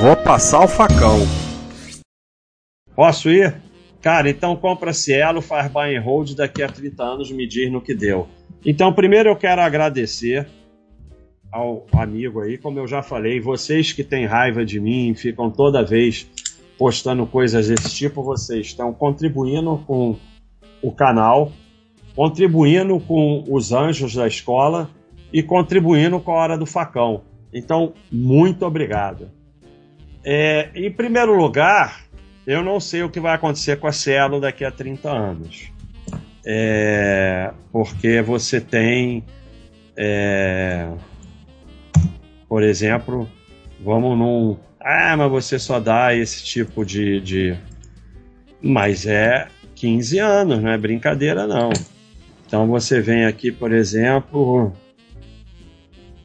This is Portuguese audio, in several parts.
Vou passar o facão. Posso ir? Cara, então compra Cielo, faz buy and hold, daqui a 30 anos me diz no que deu. Então, primeiro eu quero agradecer ao amigo aí, como eu já falei, vocês que têm raiva de mim, ficam toda vez postando coisas desse tipo, vocês estão contribuindo com o canal, contribuindo com os anjos da escola e contribuindo com a hora do facão. Então, muito obrigado. É, em primeiro lugar, eu não sei o que vai acontecer com a Cielo daqui a 30 anos. É, porque você tem, é, por exemplo, vamos num. Ah, mas você só dá esse tipo de. de... Mas é 15 anos, não é brincadeira, não. Então você vem aqui, por exemplo,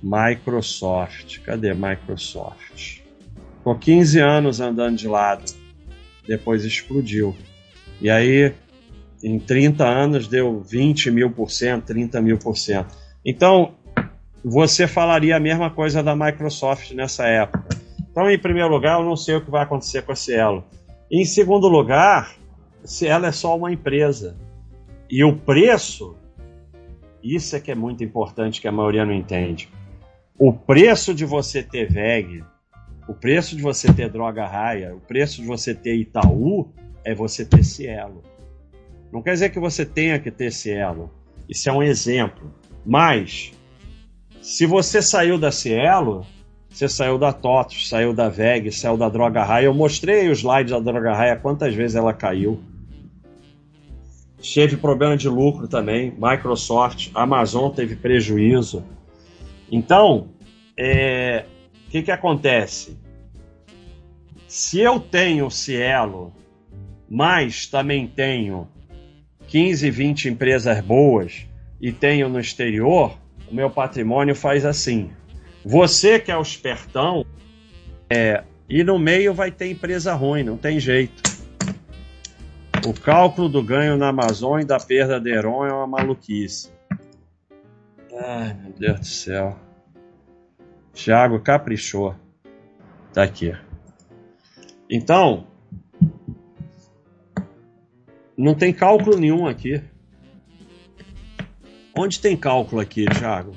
Microsoft. Cadê Microsoft? Ficou 15 anos andando de lado. Depois explodiu. E aí, em 30 anos, deu 20 mil por cento, 30 mil por cento. Então, você falaria a mesma coisa da Microsoft nessa época. Então, em primeiro lugar, eu não sei o que vai acontecer com a Cielo. Em segundo lugar, Cielo é só uma empresa. E o preço, isso é que é muito importante que a maioria não entende. O preço de você ter VEG, o preço de você ter Droga Raia, o preço de você ter Itaú é você ter Cielo. Não quer dizer que você tenha que ter Cielo. Isso é um exemplo. Mas, se você saiu da Cielo, você saiu da TOTOS, saiu da VEG, saiu da Droga Raia. Eu mostrei os slides da Droga Raia, quantas vezes ela caiu. Teve problema de lucro também. Microsoft, Amazon teve prejuízo. Então, é, o que, que acontece? Se eu tenho Cielo, mas também tenho 15, 20 empresas boas e tenho no exterior, o meu patrimônio faz assim. Você que é o espertão, é, e no meio vai ter empresa ruim, não tem jeito. O cálculo do ganho na Amazon e da perda de Heron é uma maluquice. Ai, meu Deus do céu. Thiago caprichou. Tá aqui. Então, não tem cálculo nenhum aqui. Onde tem cálculo aqui, Thiago?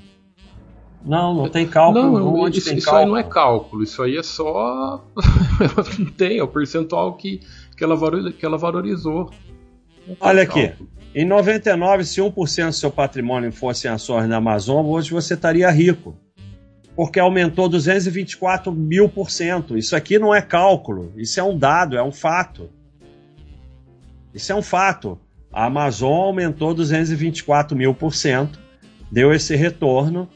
Não, não tem cálculo. Não, Onde isso, tem isso cálculo? aí não é cálculo, isso aí é só. não tem, é o percentual que, que, ela, que ela valorizou. Não Olha aqui. cálculo. Em 99, se 1% do seu patrimônio fosse em ações na Amazon, hoje você estaria rico. Porque aumentou 224 mil por cento. Isso aqui não é cálculo, isso é um dado, é um fato. Isso é um fato. A Amazon aumentou 224 mil por cento, deu esse retorno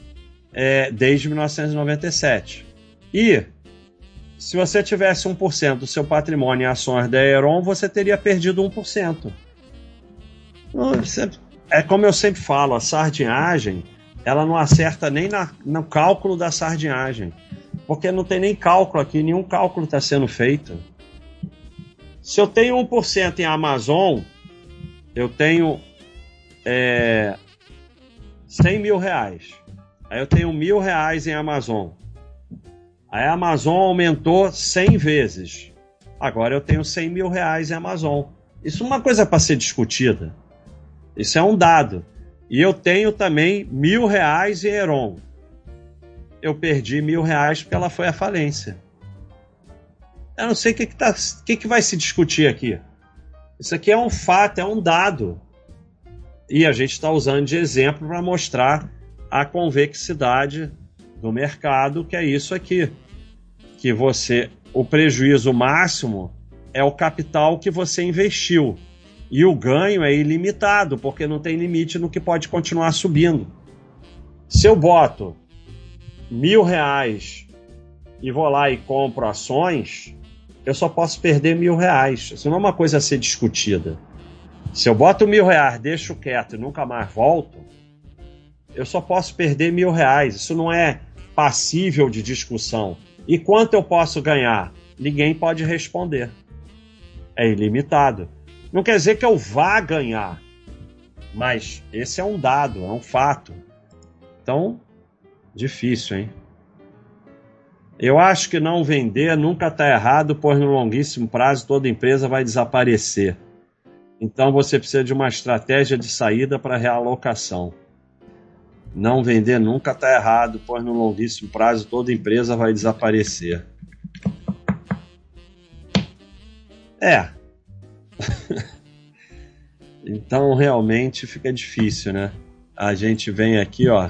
é, desde 1997. E se você tivesse 1% do seu patrimônio em ações da Aeron, você teria perdido 1%. Não, você- É como eu sempre falo, a sardinhagem ela não acerta nem na- no cálculo da sardinhagem. Porque não tem nem cálculo aqui, nenhum cálculo está sendo feito. Se eu tenho 1% em Amazon, eu tenho é, 100 mil reais. Aí eu tenho mil reais em Amazon. Aí a Amazon aumentou 100 vezes. Agora eu tenho 100 mil reais em Amazon. Isso é uma coisa para ser discutida. Isso é um dado. E eu tenho também mil reais em Heron. Eu perdi mil reais porque ela foi à falência. Eu não sei o que, que, tá, que, que vai se discutir aqui. Isso aqui é um fato, é um dado. E a gente está usando de exemplo para mostrar a convexidade do mercado, que é isso aqui. Que você, o prejuízo máximo é o capital que você investiu. E o ganho é ilimitado, porque não tem limite no que pode continuar subindo. Se eu boto mil reais e vou lá e compro ações, eu só posso perder mil reais. Isso não é uma coisa a ser discutida. Se eu boto mil reais, deixo quieto e nunca mais volto, eu só posso perder mil reais. Isso não é passível de discussão. E quanto eu posso ganhar? Ninguém pode responder. É ilimitado. Não quer dizer que eu vá ganhar, mas esse é um dado, é um fato. Então, difícil, hein? Eu acho que não vender nunca está errado, pois no longuíssimo prazo toda empresa vai desaparecer. Então você precisa de uma estratégia de saída para realocação. Não vender nunca está errado, pois no longuíssimo prazo toda empresa vai desaparecer. É. então realmente fica difícil, né? A gente vem aqui, ó.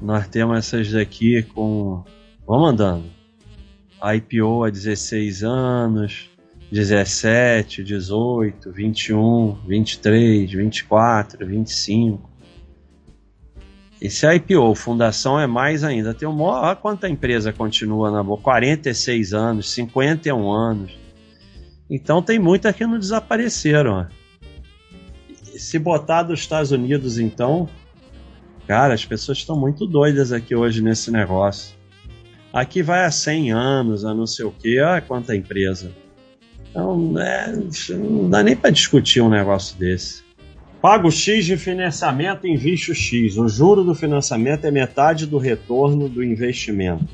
Nós temos essas daqui com Vamos andando. IPO há 16 anos, 17, 18, 21, 23, 24, 25. Esse IPO, fundação é mais ainda. Tem um olha quanta empresa continua na boa, 46 anos, 51 anos. Então tem muitas que não desapareceram. Se botar dos Estados Unidos, então, cara, as pessoas estão muito doidas aqui hoje nesse negócio. Aqui vai há 100 anos, a não sei o quê. Olha quanta empresa. Então, é, não dá nem para discutir um negócio desse. Pago X de financiamento, invisto X. O juro do financiamento é metade do retorno do investimento.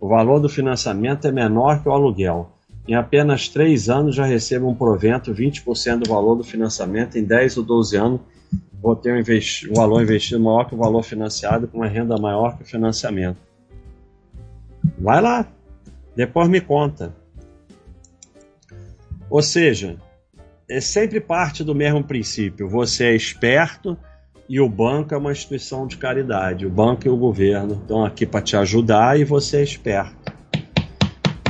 O valor do financiamento é menor que o aluguel. Em apenas 3 anos já recebo um provento, 20% do valor do financiamento. Em 10 ou 12 anos vou ter um investi o valor investido maior que o valor financiado, com uma renda maior que o financiamento. Vai lá, depois me conta. Ou seja, é sempre parte do mesmo princípio. Você é esperto e o banco é uma instituição de caridade. O banco e o governo estão aqui para te ajudar e você é esperto.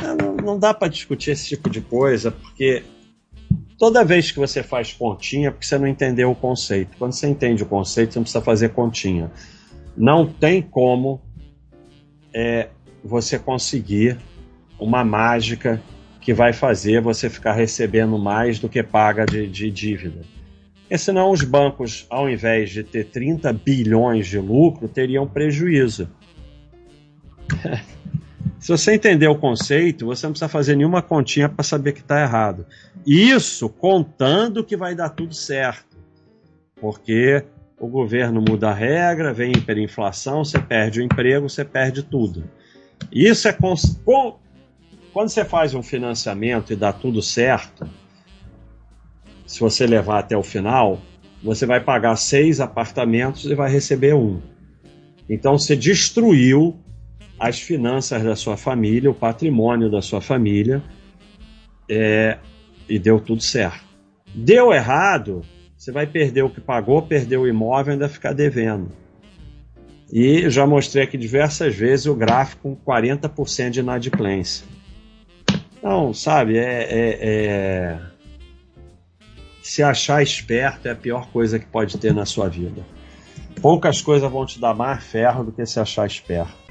É, não, não dá para discutir esse tipo de coisa porque toda vez que você faz continha, é porque você não entendeu o conceito. Quando você entende o conceito, você não precisa fazer continha. Não tem como é, você conseguir uma mágica que vai fazer você ficar recebendo mais do que paga de, de dívida. Porque senão os bancos, ao invés de ter 30 bilhões de lucro, teriam prejuízo. Se você entender o conceito, você não precisa fazer nenhuma continha para saber que está errado. Isso contando que vai dar tudo certo. Porque o governo muda a regra, vem hiperinflação, você perde o emprego, você perde tudo. Isso é com, quando você faz um financiamento e dá tudo certo, se você levar até o final, você vai pagar seis apartamentos e vai receber um. Então você destruiu as finanças da sua família, o patrimônio da sua família, é, e deu tudo certo. Deu errado, você vai perder o que pagou, perder o imóvel ainda ficar devendo. E já mostrei aqui diversas vezes o gráfico com 40% de inadimplência. Então, sabe, é, é, é, se achar esperto é a pior coisa que pode ter na sua vida. Poucas coisas vão te dar mais ferro do que se achar esperto.